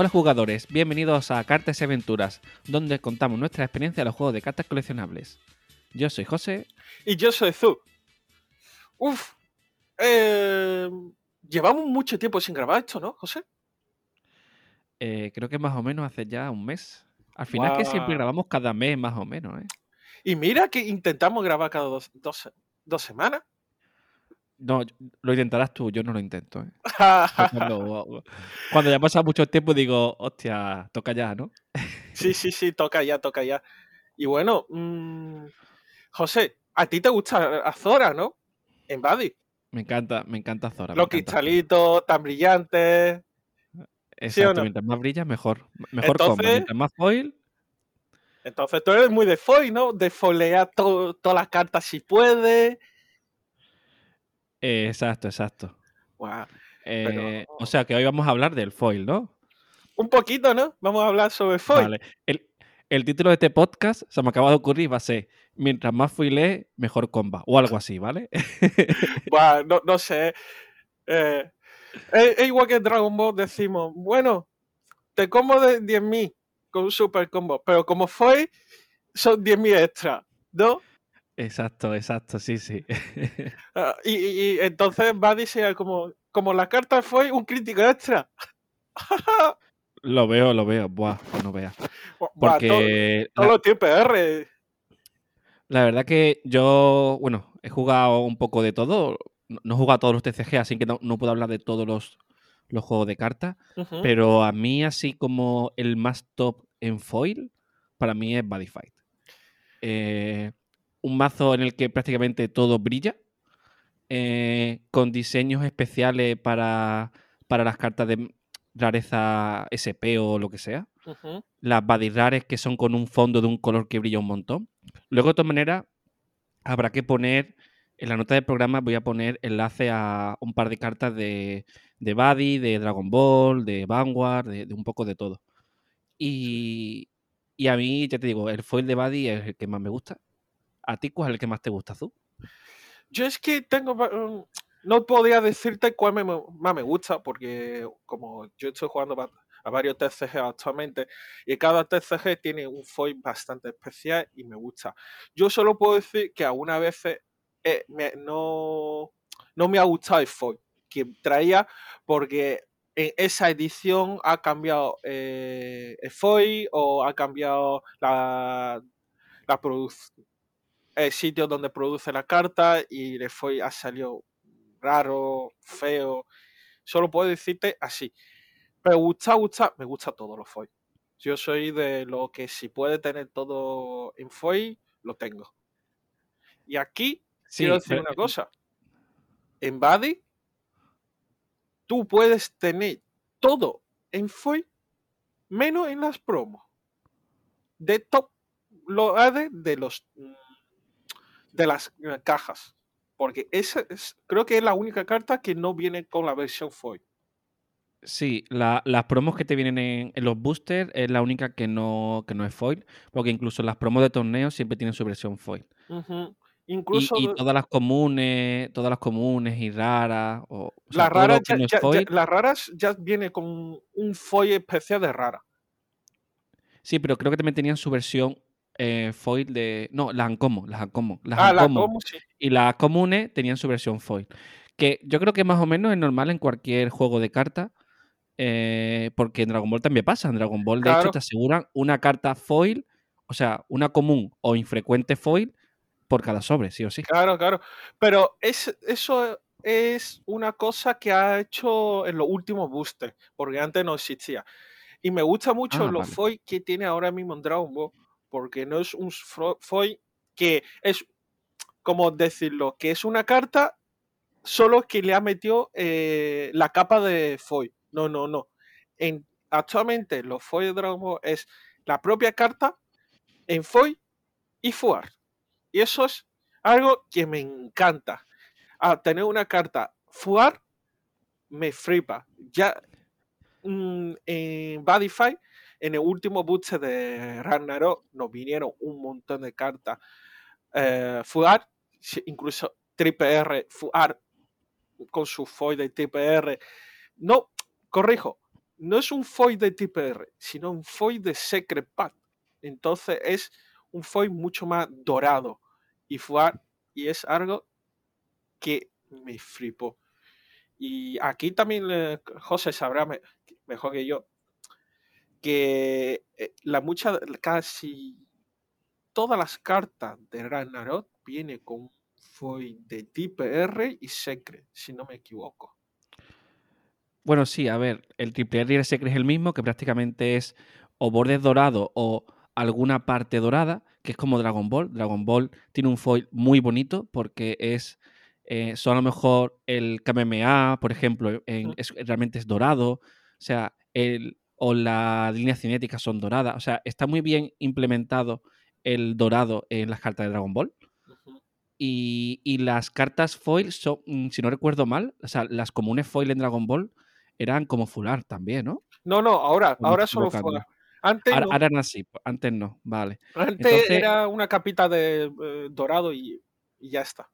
Hola jugadores, bienvenidos a Cartas y Aventuras, donde contamos nuestra experiencia en los juegos de cartas coleccionables. Yo soy José. Y yo soy Zu. Uf. eh, llevamos mucho tiempo sin grabar esto, ¿no, José? Eh, creo que más o menos hace ya un mes. Al final que siempre grabamos cada mes más o menos, ¿eh? Y mira que intentamos grabar cada dos, dos- dos semanas. No, lo intentarás tú, yo no lo intento, ¿eh? Cuando, cuando ya pasa mucho tiempo digo, hostia, toca ya, ¿no? sí, sí, sí, toca ya, toca ya. Y bueno, mm, José, a ti te gusta Azora, ¿no? En Buddy. Me encanta, me encanta Zora. Los cristalitos tan brillantes. ¿sí o Exacto, no? mientras más brillas, mejor. Mejor. Entonces- Mientras más foil, Entonces tú eres muy de foil, ¿no? De foilear to- todas las cartas si puedes. Eh, exacto, exacto. Eh, O sea que hoy vamos a hablar del foil, ¿no? Un poquito, ¿no? Vamos a hablar sobre foil. Vale. El, el título de este podcast se me acaba de ocurrir va a ser Mientras más foile, mejor comba. O algo así, ¿vale? Buah, no, no sé. Eh, es, igual que en Dragon Ball decimos, bueno, te como de 10.000 con un super combo, pero como fue, son 10.000 extra, ¿no? exacto, exacto, sí, sí. Ah, y, y- y entonces va a como, como la carta fue un crítico extra. lo veo, lo veo. Buah, pues no veas. Porque todo- todos la, los TPR. la verdad que yo, bueno, he jugado un poco de todo. No he jugado a todos los TCG, así que no, no puedo hablar de todos los, los juegos de cartas. Pero a mí, así como el más top en foil, para mí es Body Fight. Eh, un mazo en el que prácticamente todo brilla, eh, con diseños especiales para, para las cartas de rareza SP o lo que sea. Las Body Rares que son con un fondo de un color que brilla un montón. Luego, de todas maneras, habrá que poner, en la nota del programa voy a poner enlace a un par de cartas de, de Buddy, de Dragon Ball, de Vanguard, de, de un poco de todo. Y, y a mí, ya te digo, el foil de Buddy es el que más me gusta. ¿A ti cuál es el que más te gusta, Azul? Yo es que tengo. mm, No podría decirte cuál me, más me gusta, porque como yo estoy jugando a varios TCG actualmente, y cada TCG tiene un foil bastante especial y me gusta. Yo solo puedo decir que algunas veces eh, me- no, no me ha gustado el foil que traía, porque en esa edición ha cambiado eh, el foil o ha cambiado la, la producción el sitio donde produce la carta y le fue ha salido raro, feo. Solo puedo decirte así. Pero gusta, gusta, me gusta todo los foil. Yo soy de lo que si puede tener todo en foil, lo tengo. Y aquí quiero decir pero- una cosa. En Buddy, tú puedes tener todo en foil, menos en las promos. De top lo de, de los mm, de las eh, cajas. Porque esa es, creo que es la única carta que no viene con la versión foil. Sí, la- las promos que te vienen en, en los boosters es la única que no, que no es foil, porque incluso las promos de torneo siempre tienen su versión foil. Incluso y todas las comunes, todas las comunes y raras, o, las raras ya, no ya- las raras ya viene con un foil especial de rara. Sí, pero creo que también tenían su versión eh, foil de. No, las Ancomo, las Ancomo. Las Ah, la Uncommon como sí. y las comunes tenían su versión foil. Que yo creo que más o menos es normal en cualquier juego de cartas. eh, porque en Dragon Ball también pasa. En Dragon Ball, de hecho, te aseguran una carta foil, o sea, una común o infrecuente foil por cada sobre, sí o sí. Claro, claro. Pero es, eso es una cosa que ha hecho en los últimos boosters, porque antes no existía. Y me gusta mucho Ah, los vale. foil que tiene ahora mismo en Dragon Ball, porque no es un foil que es, como decirlo, que es una carta solo que le ha metido eh, la capa de foil. No, no, no. En, actualmente los foil de Dragon Ball es la propia carta en foil y fuar. Y eso es algo que me encanta. A tener una carta fuar me flipa. Ya mm, en Badify, en el último booster de Ragnarok, nos vinieron un montón de cartas eh, incluso triple R con su foil de triple R. No, corrijo, no es un foil de tipo R, sino un foil de Secret Path. Entonces es un foil mucho más dorado y fuar y es algo que me flipó. Y aquí también José sabrá mejor que yo que eh, la mucha, casi todas las cartas de Ragnarok viene con foil de tipo R y Secret, si no me equivoco. Bueno, sí, a ver, el triple R y el Secret es el mismo, que prácticamente es o bordes dorado o alguna parte dorada, que es como Dragon Ball. Dragon Ball tiene un foil muy bonito porque es eh, son a lo mejor el KMMA, por ejemplo, realmente es dorado, o sea, el, o las líneas cinéticas son doradas, o sea, está muy bien implementado el dorado en las cartas de Dragon Ball. y, y, las cartas foil son, mm, si no recuerdo mal, o sea, las comunes foil en Dragon Ball eran como fular también, ¿no? No, no, ahora, ahora solo fular. Antes ahora, no. eran así, antes no, vale. Antes era una capita de eh, dorado y, ya está.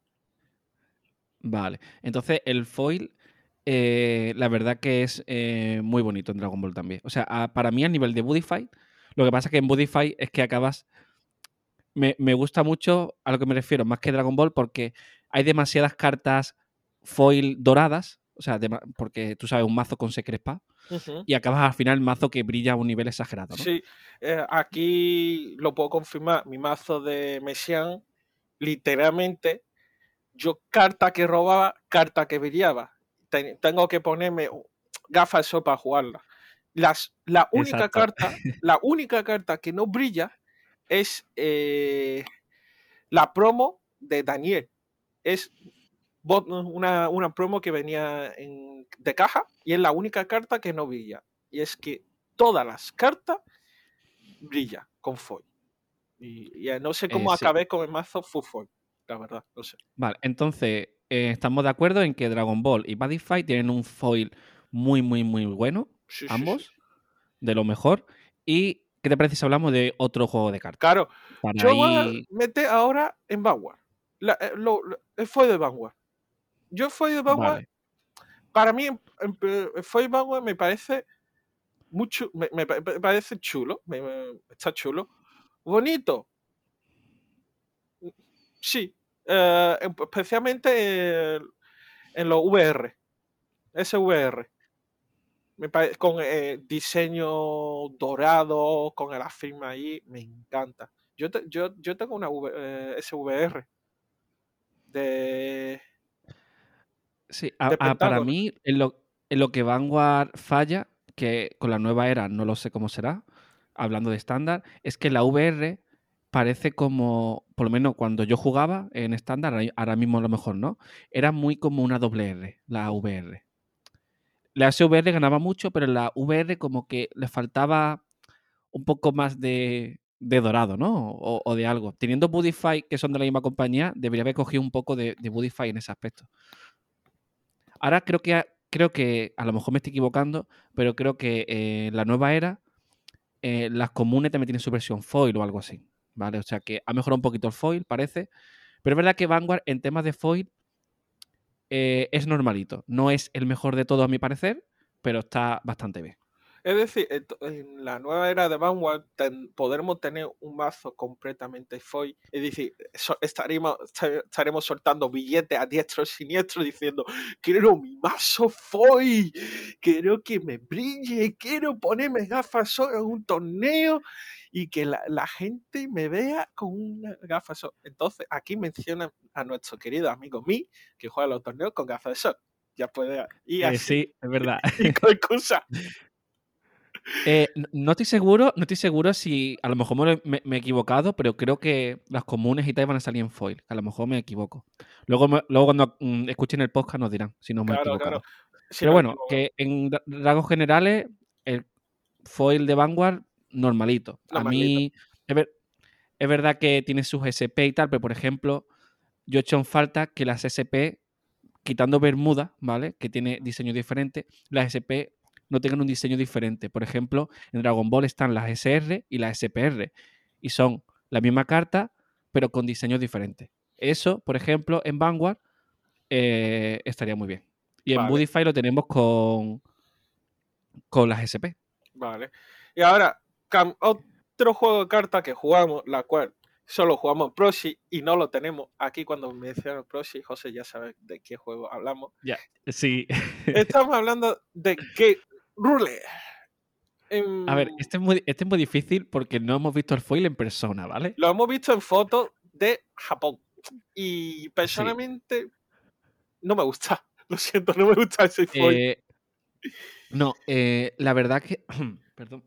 Vale, entonces el foil, eh, la verdad que es eh, muy bonito en Dragon Ball también. O sea, para mí a nivel de Budify, lo que pasa es que en Budify es que acabas... Me, me, gusta mucho a lo que me refiero, más que Dragon Ball, porque hay demasiadas cartas foil doradas, o sea, porque tú sabes, un mazo con Secret y acabas al final mazo que brilla a un nivel exagerado. ¿no? Sí, eh, aquí lo puedo confirmar, mi mazo de Messian, literalmente yo carta que robaba, carta que brillaba. Tengo que ponerme gafas de para jugarla. Las, la única carta, la única carta que no brilla es eh, la promo de Daniel. Es una, una promo que venía en, de caja y es la única carta que no brilla. Y es que todas las cartas brilla con foil. Y, no sé cómo eh, acabé con el mazo full foil la verdad, no sé. Vale, entonces eh, estamos de acuerdo en que Dragon Ball y Badify tienen un foil muy, muy, muy bueno, ambos, de lo mejor. ¿Y qué te parece si hablamos de otro juego de cartas? Claro, yo voy a meter ahora en Vanguard. Eh, el foil de Vanguard. Yo el foil de Vanguard, para mí, el foil de Vanguard me parece mucho, me, parece chulo, está chulo, bonito, Sí, eh, especialmente en los VR, SVR. Me con eh, diseño dorado, con la firma ahí, me encanta. Yo, yo, yo tengo una eh, SVR de. Sí, para mí, en lo, en lo que Vanguard falla, que con la nueva era no lo sé cómo será, hablando de estándar, es que la VR parece como, por lo menos cuando yo jugaba en estándar, ahora mismo a lo mejor no, era muy como una doble R, la VR. La SVR ganaba mucho, pero la VR como que le faltaba un poco más de, dorado, ¿no? O, de algo. Teniendo Budify, que son de la misma compañía, debería haber cogido un poco de, de Budify en ese aspecto. Ahora creo que, creo que, a lo mejor me estoy equivocando, pero creo que eh, la nueva era, eh, las comunes también tienen su versión foil o algo así. ¿Vale? O sea que ha mejorado un poquito el foil, parece. Pero es verdad que Vanguard en temas de foil eh, es normalito. No es el mejor de todos a mi parecer, pero está bastante bien. Es decir, en la nueva era de Vanguard podremos tener un mazo completamente foil. Es decir, estaremos, estaremos soltando billetes a diestro y siniestro diciendo, quiero mi mazo foil, quiero que me brille, quiero ponerme gafas en un torneo y que la, gente me vea con una gafa de sol. Entonces, aquí menciona a nuestro querido amigo Mi, que juega los torneos con gafas de sol. Ya puede ir eh, sí, es verdad. y con excusa. Eh, no estoy seguro, no estoy seguro si a lo mejor me, he equivocado, pero creo que las comunes y tal van a salir en foil. A lo mejor me equivoco. Luego, luego cuando mm, escuchen el podcast nos dirán si no me he equivocado. pero bueno, que en rasgos generales, el foil de Vanguard normalito. A mí es, verdad que tiene sus SP y tal, pero por ejemplo, yo he hecho en falta que las SP, quitando Bermuda, ¿vale? Que tiene diseño diferente, las SP no tengan un diseño diferente. Por ejemplo, en Dragon Ball están las SR y las SPR y son la misma carta, pero con diseños diferentes. Eso, por ejemplo, en Vanguard eh, estaría muy bien. Y en Budify lo tenemos con, con las SP. Vale. Y ahora, otro juego de cartas que jugamos, la cual solo jugamos Proxy y no lo tenemos aquí cuando me menciono Proxy, José ya sabe de qué juego hablamos. Ya, sí. Estamos hablando de Game Rule. A ver, este es, muy, este es muy difícil porque no hemos visto el foil en persona, ¿vale? Lo hemos visto en fotos de Japón. Y personalmente no me gusta. Lo siento, no me gusta ese foil. Eh, no, eh, la verdad que. perdón.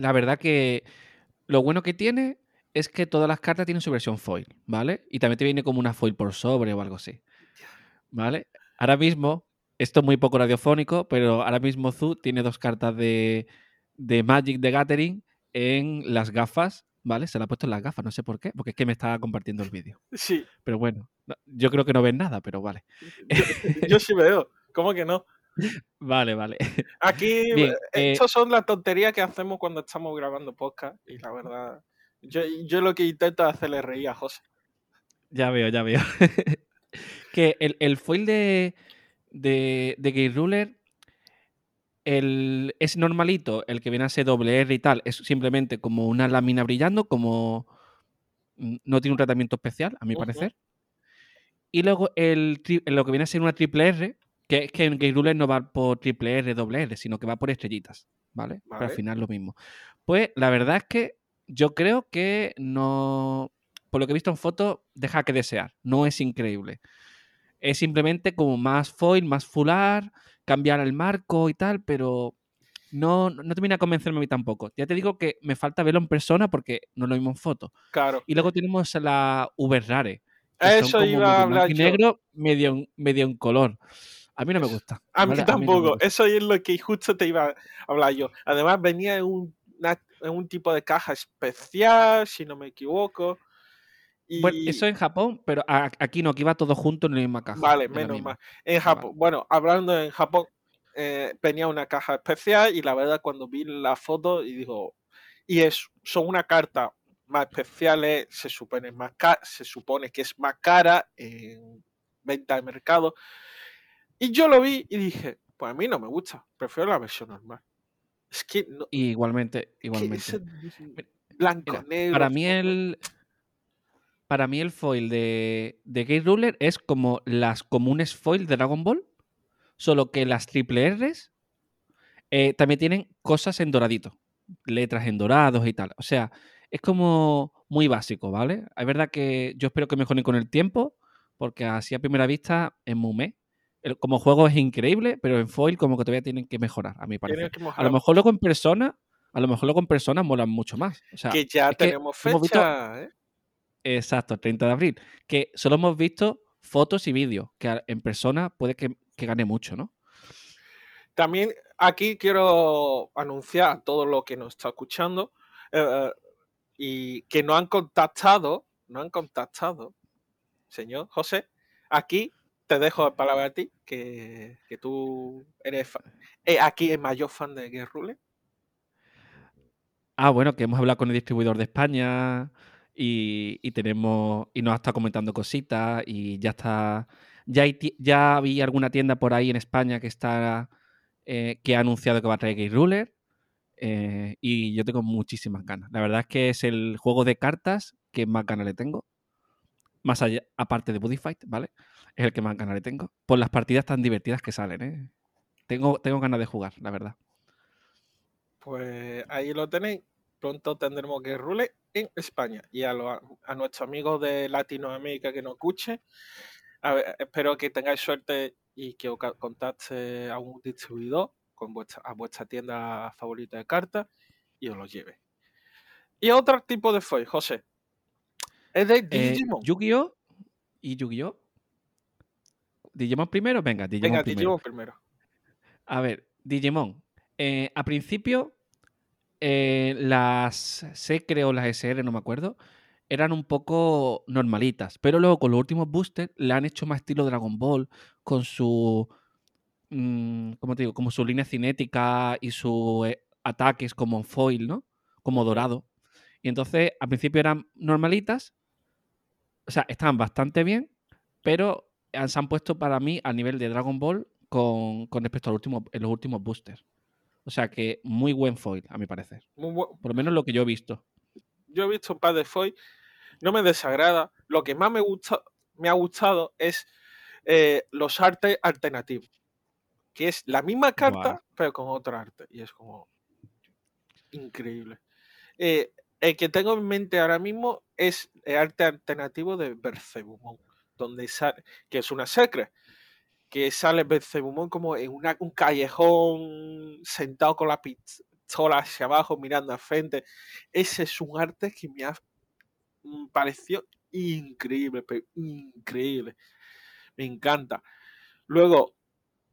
La verdad que lo bueno que tiene es que todas las cartas tienen su versión foil, ¿vale? Y también te viene como una foil por sobre o algo así. ¿Vale? Ahora mismo, esto es muy poco radiofónico, pero ahora mismo Zu tiene dos cartas de, de Magic de Gathering en las gafas, ¿vale? Se la ha puesto en las gafas, no sé por qué, porque es que me está compartiendo el vídeo. Sí. Pero bueno, yo creo que no ven nada, pero vale. Yo, sí veo, ¿cómo que no? Vale, vale. Aquí, Bien, eh, son las tonterías que hacemos cuando estamos grabando podcast y la verdad, yo, yo lo que intento es hacerle reír a José. Ya veo, ya veo. que el, el, foil de, de, de Gate Ruler el, es normalito, el que viene a ser doble R y tal, es simplemente como una lámina brillando, como mm, no tiene un tratamiento especial, a mi parecer. Y luego el, lo que viene a ser una triple R, que es que en Game Ruler no va por triple R, doble R, sino que va por estrellitas, ¿vale? Pero al final lo mismo. Pues la verdad es que yo creo que no, por lo que he visto en fotos, deja que desear, no es increíble. Es simplemente como más foil, más fular, cambiar el marco y tal, pero no, no termina de convencerme a mí tampoco. Ya te digo que me falta verlo en persona porque no lo vimos en foto. Claro. Y luego tenemos la Uber Rare. Eso iba a hablar. negro, medio, medio en color. A mí no me gusta. A mí tampoco. Eso es lo que justo te iba a hablar yo. Además, venía en un, en un tipo de caja especial, si no me equivoco. Bueno, eso en Japón, pero aquí no, aquí va todo junto en la misma caja. Vale, menos mal. En Japón, bueno, hablando en Japón, eh, tenía una caja especial y la verdad cuando vi la foto y digo, y es, son una carta más especiales, se supone, más se supone que es más cara en venta de mercado. Y yo lo vi y dije, pues a mí no me gusta, prefiero la versión normal. Es que no, igualmente, igualmente. blanco, negro. Para mí el para mí el foil de, de Gate Ruler es como las comunes foil de Dragon Ball, solo que las triple R's eh, también tienen cosas en doradito, letras en dorados y tal. O sea, es como muy básico, ¿vale? Es verdad que yo espero que mejoren con el tiempo, porque así a primera vista es muy Como juego es increíble, pero en foil como que todavía tienen que mejorar, a mi parecer. A lo mejor luego en persona, a lo mejor luego en persona molan mucho más. que ya tenemos fecha, ¿eh? Exacto, 30 de abril. Que solo hemos visto fotos y vídeos, que en persona puede que, gane mucho, ¿no? También aquí quiero anunciar a todos los que nos está escuchando eh, y que no han contactado, no han contactado, señor José, aquí te dejo la palabra a ti, que, tú eres eh, aquí el mayor fan de Guerrule. Ah, bueno, que hemos hablado con el distribuidor de España, y, tenemos y nos estado comentando cositas y ya está ya ya había alguna tienda por ahí en España que está eh, que ha anunciado que va a traer Game Ruler eh, y yo tengo muchísimas ganas. La verdad es que es el juego de cartas que más ganas le tengo. Más allá, aparte de Buddy Fight, ¿vale? Es el que más ganas le tengo. Por las partidas tan divertidas que salen, ¿eh? Tengo, tengo ganas de jugar, la verdad. Pues ahí lo tenéis. Pronto tendremos que Rule en España. Y a, a nuestros amigos de Latinoamérica que nos escuchen, espero que tengáis suerte y que os contacte a un distribuidor con vuestra, a vuestra tienda favorita de cartas y os lo lleve. Y otro tipo de foil, José. Es de eh, Digimon. Yu-Gi-Oh! ¿Y Yu-Gi-Oh! ¿Digimon primero? Venga, Digimon Venga, primero. Digimon primero. A ver, Digimon. Eh, a principio eh, las C, creo, las SR, no me acuerdo, eran un poco normalitas. Pero luego con los últimos boosters le han hecho más estilo Dragon Ball, con su. Mm, ¿Cómo te digo? Como su línea cinética y sus eh, ataques como foil, ¿no? Como dorado. Y entonces al principio eran normalitas. O sea, estaban bastante bien, pero se han puesto para mí al nivel de Dragon Ball con, respecto a los últimos, los últimos boosters. O sea que muy buen foil, a mi parecer. Muy Por lo menos lo que yo he visto. Yo he visto un par de foil, no me desagrada. Lo que más me, gusta, me ha gustado es eh, los artes alternativos. Que es la misma carta, pero con otro arte. Y es como increíble. Eh, el que tengo en mente ahora mismo es el arte alternativo de Bercebumon, donde sale, que es una secret, que sale Bercebumon como en un callejón sentado con la pistola hacia abajo mirando al frente. Ese es un arte que me ha mm, pareció increíble, pero increíble. Me encanta. Luego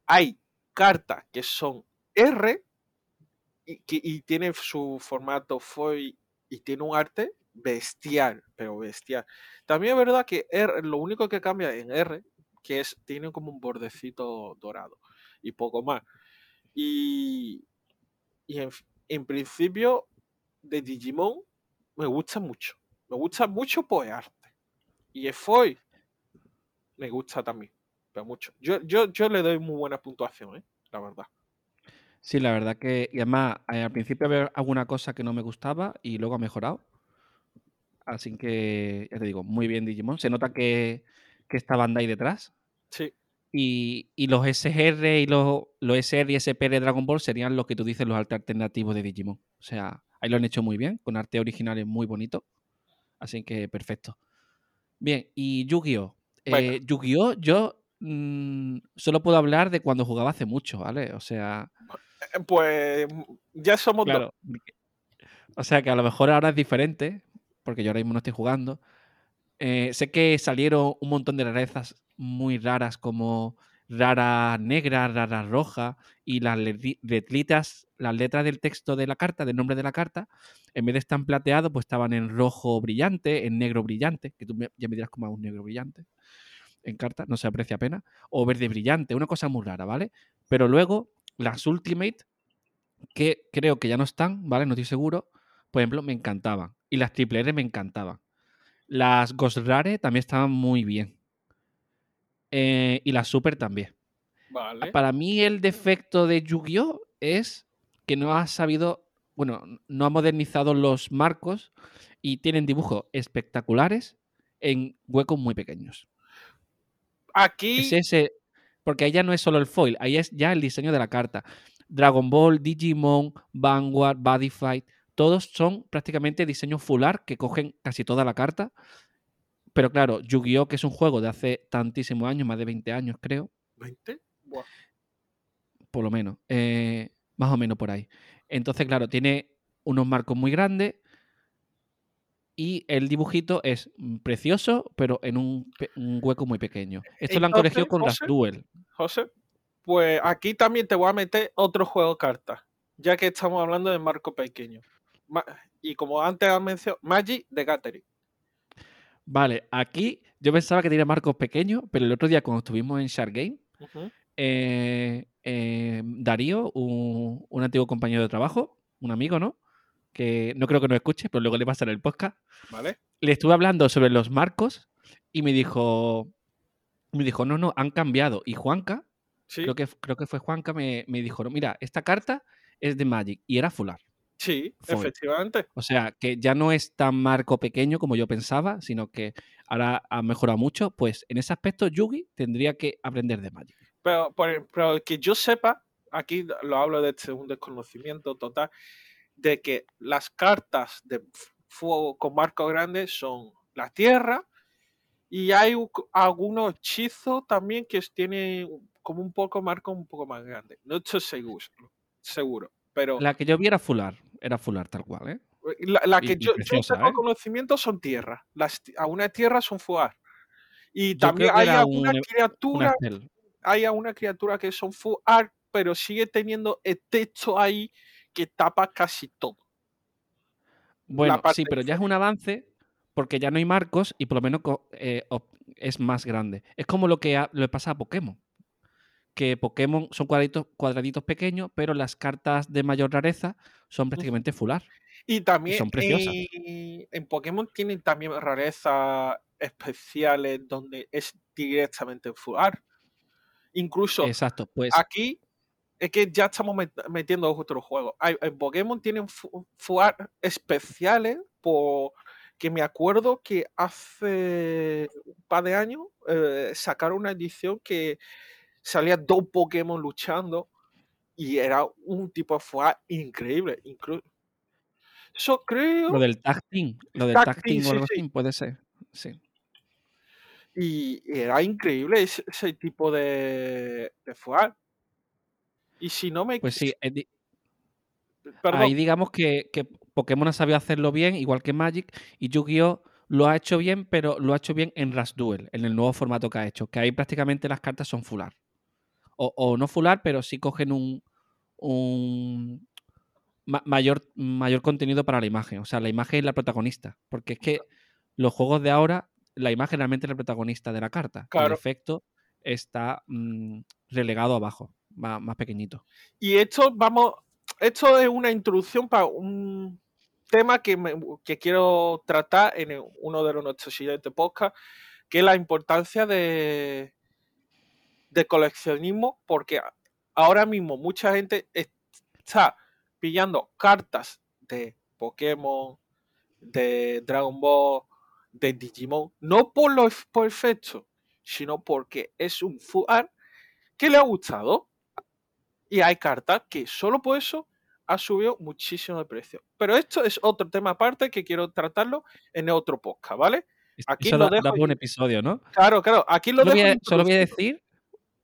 hay cartas que son R y, que, y tienen su formato foil y tiene un arte bestial, pero bestial. También es verdad que R, lo único que cambia en R, que es, tiene como un bordecito dorado y poco más. Y, y en, principio de Digimon me gusta mucho. Me gusta mucho por arte. Y foil me gusta también, pero mucho. Yo, yo, yo le doy muy buena puntuación, ¿eh? la verdad. Sí, la verdad que. Y además, eh, al principio había alguna cosa que no me gustaba y luego ha mejorado. Así que, ya te digo, muy bien Digimon. Se nota que, que está Bandai detrás. Sí, Y, y los SR y los, los SR y SP de Dragon Ball serían los que tú dices, los arte alternativos de Digimon. O sea, ahí lo han hecho muy bien, con arte originales muy bonito. Así que perfecto. Bien, y Yu-Gi-Oh! Eh, Yu-Gi-Oh! Yo mm, solo puedo hablar de cuando jugaba hace mucho, ¿vale? O sea, Eh, pues ya somos dos. O sea que a lo mejor ahora es diferente, porque yo ahora mismo no estoy jugando. Eh, sé que salieron un montón de rarezas muy raras, como raras negras, raras rojas, y las letritas, las letras del texto de la carta, del nombre de la carta, en vez de estar plateado, pues estaban en rojo brillante, en negro brillante, que tú ya me dirás como un negro brillante en carta, no se aprecia apenas, o verde brillante, una cosa muy rara, ¿vale? Pero luego las Ultimate, que creo que ya no están, ¿vale? No estoy seguro, por ejemplo, me encantaban. Y las Triple R me encantaban. Las Ghost Rare también estaban muy bien. Eh, y las Super también. Vale. Para mí el defecto de Yu-Gi-Oh! es que no ha sabido, bueno, no ha modernizado los marcos y tienen dibujos espectaculares en huecos muy pequeños. Aquí, Es ese, porque ahí ya no es solo el foil, ahí es ya el diseño de la carta. Dragon Ball, Digimon, Vanguard, Body Fight, todos son prácticamente diseños full art que cogen casi toda la carta. Pero claro, Yu-Gi-Oh! que es un juego de hace tantísimos años, más de 20 años creo, 20. Buah. por lo menos, eh, más o menos por ahí. Entonces, claro, tiene unos marcos muy grandes y el dibujito es precioso, pero en un, hueco muy pequeño. Esto lo han corregido con las Duel. José, pues aquí también te voy a meter otro juego de cartas, ya que estamos hablando de marco pequeño. Y como antes has mencionado, Magic de Gathering. Vale, aquí yo pensaba que tenía marcos pequeños, pero el otro día cuando estuvimos en Shark Game, eh, eh, Darío, un, un antiguo compañero de trabajo, un amigo, ¿no? Que no creo que nos escuche, pero luego le pasaré el podcast. ¿Vale? Le estuve hablando sobre los marcos y me dijo, me dijo, no, no, han cambiado. Y Juanca, Sí, creo que, creo que fue Juanca, me, me dijo, no, mira, esta carta es de Magic y era fular. Sí, efectivamente. O sea, que ya no es tan marco pequeño como yo pensaba, sino que ahora ha mejorado mucho. Pues en ese aspecto, Yugi tendría que aprender de Magic. Pero, por- pero que yo sepa, aquí lo hablo de un desconocimiento total, de que las cartas de fuego con marco grande son la tierra y hay algunos hechizos también que tienen como un poco marco un poco más grande. No estoy seguro, seguro pero La que yo vi era fular, era fular tal cual, ¿eh? la, la y- que y yo, preciosa, tengo ¿eh? conocimiento son tierras. Las, algunas tierras son fugar. Y Yo también hay alguna un- Una criatura hay a una criatura que son full art, pero sigue teniendo el texto ahí que tapa casi todo. Bueno, sí, pero ya es un avance porque ya no hay marcos y por lo menos eh, es más grande. Es como lo que ha- le pasa a Pokémon. Que Pokémon son cuadraditos, cuadraditos pequeños, pero las cartas de mayor rareza son prácticamente fular. Y también son preciosas. en, en Pokémon tienen también rarezas especiales donde es directamente full art. Incluso Exacto, pues aquí es que ya estamos metiendo otros juegos. en Pokémon tienen FUAR especiales por que me acuerdo que hace un par de años eh, sacaron una edición que salía dos Pokémon luchando y era un tipo de FUAR increíble. Yo creo. Lo del tag lo del tag, o algo así, puede ser. Sí. Y, era increíble ese, tipo de, de FUAR. Y si no me. Pues sí, ahí digamos que, Pokémon ha sabido hacerlo bien, igual que Magic, y Yu-Gi-Oh! lo ha hecho bien, pero lo ha hecho bien en Rush Duel, en el nuevo formato que ha hecho, que ahí prácticamente las cartas son fular. O, o no fular, pero sí cogen un, un mayor, mayor contenido para la imagen. O sea, la imagen es la protagonista. Porque es que los juegos de ahora, la imagen realmente es la protagonista de la carta. El efecto está mm, relegado abajo más, pequeñito. Y esto, vamos, esto es una introducción para un tema que, quiero tratar en uno de los nuestros siguientes podcast, que es la importancia de, de coleccionismo, porque ahora mismo mucha gente está pillando cartas de Pokémon, de Dragon Ball, de Digimon, no por lo perfecto, sino porque es un FUAR que le ha gustado y hay cartas que solo por eso ha subido muchísimo de precio. Pero esto es otro tema aparte que quiero tratarlo en otro podcast, ¿vale? Aquí lo dejo. un episodio, ¿no? Claro, claro. Aquí lo dejo. solo voy a decir.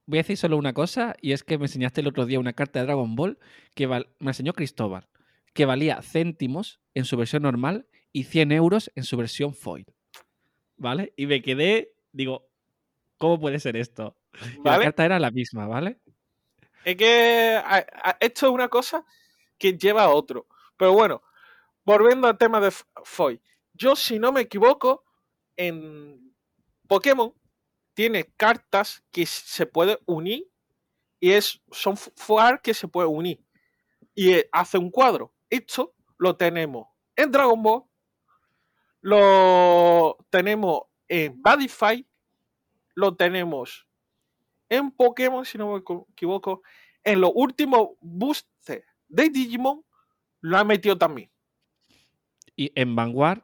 Voy a decir solo una cosa, y es que me enseñaste el otro día una carta de Dragon Ball que me enseñó Cristóbal, que valía céntimos en su versión normal y 100 euros en su versión foil. ¿Vale? Y me quedé, digo, ¿cómo puede ser esto? La carta era la misma, ¿vale? Es que esto es una cosa que lleva a otro. Pero bueno, volviendo al tema de Foy. Yo, si no me equivoco, en Pokémon tiene cartas que se puede unir y es, son FUAR que se puede unir y eh, hace un cuadro. Esto lo tenemos en Dragon Ball, lo tenemos en Badify, lo tenemos en Pokémon, si no me equivoco, en los últimos boosters de Digimon, lo ha metido también. ¿Y en Vanguard?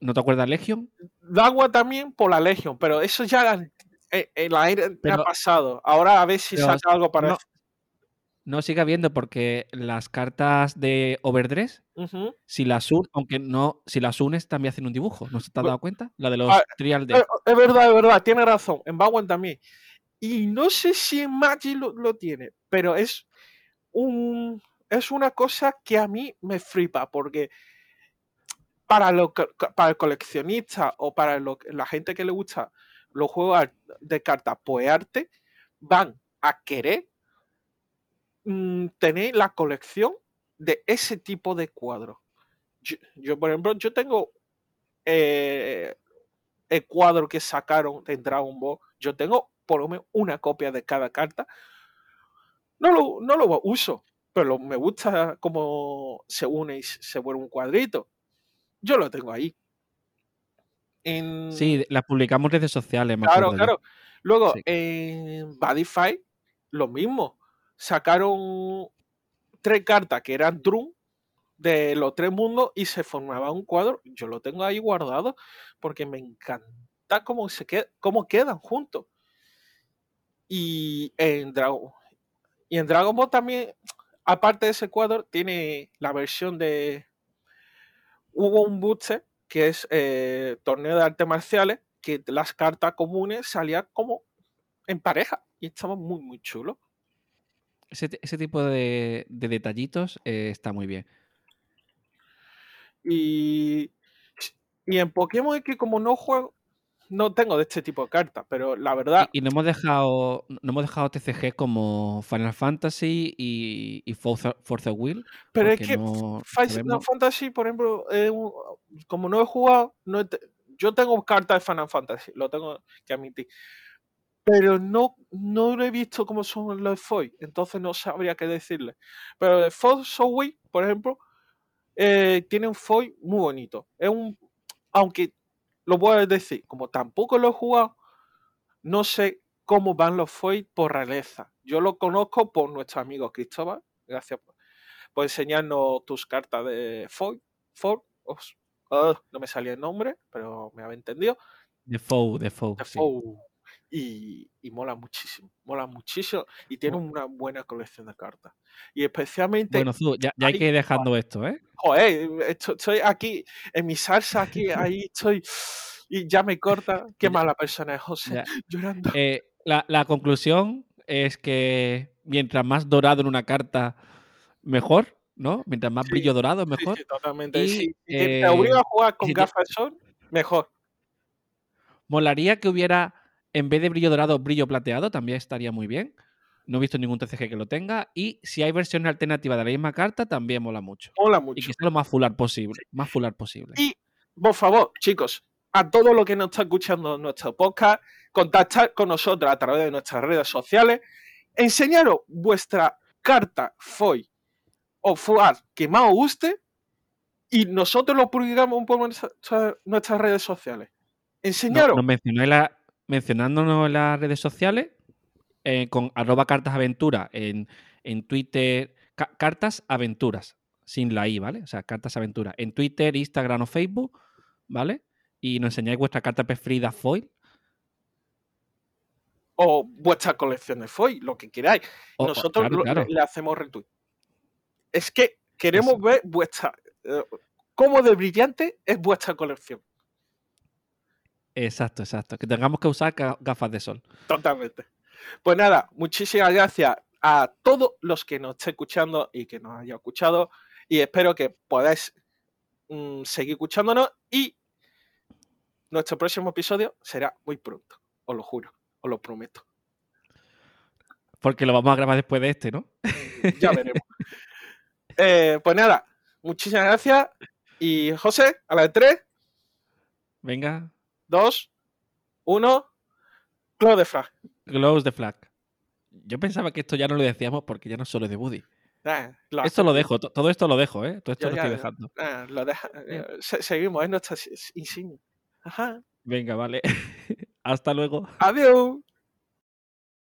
¿No te acuerdas Legion? Vanguard también por la Legion, pero eso ya eh, el aire ha pasado. Ahora a ver si saca algo para no, no siga viendo porque las cartas de Overdress, si las aunque no, si las unes también hacen un dibujo. ¿No se te has dado cuenta? La de los ah, Trial de. Es verdad, es verdad, tiene razón. En Vanguard también. Y no sé si en Magic lo, tiene, pero es un es una cosa que a mí me flipa, porque para, lo, para el coleccionista o para la gente que le gusta los juegos de cartas poearte, van a querer mm, tener la colección de ese tipo de cuadros. Yo, por ejemplo, yo tengo eh, el cuadro que sacaron en Dragon Ball. Yo tengo por lo menos una copia de cada carta. No lo, no lo uso, pero me gusta cómo se une y se vuelve un cuadrito. Yo lo tengo ahí. Sí, las publicamos en redes sociales. claro, claro. Luego, en Badify, lo mismo. Sacaron tres cartas que eran Drum de los tres mundos y se formaba un cuadro. Yo lo tengo ahí guardado porque me encanta cómo, se cómo quedan juntos. Y en Dragon, y en Dragon Ball también, aparte de ese cuadro, tiene la versión de. Hubo un booster que es eh, torneo de artes marciales, que las cartas comunes salían como en pareja y estaba muy, muy chulo. Ese, tipo de, detallitos eh, está muy bien. Y, y en Pokémon es que como no juego, no tengo de este tipo de cartas, pero la verdad. Y, no hemos dejado. No hemos dejado TCG como Final Fantasy y, y Forza, Will. Pero es que Final Fantasy, por ejemplo, como no he jugado, no yo tengo cartas de Final Fantasy, lo tengo que admitir. Pero no, no he visto cómo son los FOI, entonces no sabría qué decirle. Pero el Forza Will, por ejemplo, eh, tiene un FOI muy bonito. Es un. Aunque lo puedo decir, como tampoco lo he jugado, no sé cómo van los foils por realeza. Yo lo conozco por nuestro amigo Cristóbal. Gracias por, por enseñarnos tus cartas de foil. foil ah, no me salía el nombre, pero me había entendido. De Foe, de Foe. De sí. Y, y mola muchísimo. Mola muchísimo. Y tiene una buena colección de cartas. Y especialmente Bueno, Zu, ya, ya hay que ir dejando esto, ¿eh? Joder, esto- estoy aquí en mi salsa, aquí, ahí estoy. Y ya me corta. Qué mala persona es José, ya. llorando. Eh, la, la conclusión es que mientras más dorado en una carta, mejor, ¿no? Mientras más Sí, brillo dorado, es Sí, mejor. sí, totalmente. Y, Si, te, te eh, obliga a jugar con si te- gafas de sol, mejor. Molaría que hubiera, en vez de brillo dorado, brillo plateado, también estaría muy bien. No he visto ningún TCG que lo tenga. Y si hay versiones alternativas de la misma carta, también mola mucho. Mola Y mucho. que sea lo más fular posible. Más fular posible. Y, por favor, chicos, a todo lo que nos está escuchando en nuestro podcast, contactar con nosotros a través de nuestras redes sociales, enseñaros vuestra carta foil o FUAR que más os guste y nosotros lo publicamos por nuestra- nuestras redes sociales. No, Enseñaros. nos mencionáis la- mencionándonos en las redes sociales eh, con arroba cartas aventura en, en Twitter. ca- cartas aventuras, sin la I, ¿vale? O sea, cartas aventuras. En Twitter, Instagram o Facebook, ¿vale? Y nos enseñáis vuestra carta preferida foil. o vuestra colección de foil, lo que queráis. O- Nosotros claro, lo- claro. Le, le hacemos retweet. Es que queremos Eso. ver vuestra. eh, cómo de brillante es vuestra colección. Exacto, exacto. Que tengamos que usar ga- gafas de sol. Totalmente. Pues nada, muchísimas gracias a todos los que nos estén escuchando y que nos hayan escuchado. Y espero que podáis mm, seguir escuchándonos. Y nuestro próximo episodio será muy pronto. Os lo juro, os lo prometo. Porque lo vamos a grabar después de este, ¿no? Ya veremos. Eh, pues nada, muchísimas gracias. Y José, a la de 3, Venga, 2, 1, Close de Flag. close the flag. Yo pensaba que esto ya no lo decíamos porque ya no solo es de Buddy. Ah, lo Esto lo dejo, to- todo esto lo dejo, ¿eh? Todo esto Yo lo ya- estoy dejando. Ah, lo deja- eh, se- seguimos, es nuestra insignia. Ajá. Venga, vale. Hasta luego. Adiós.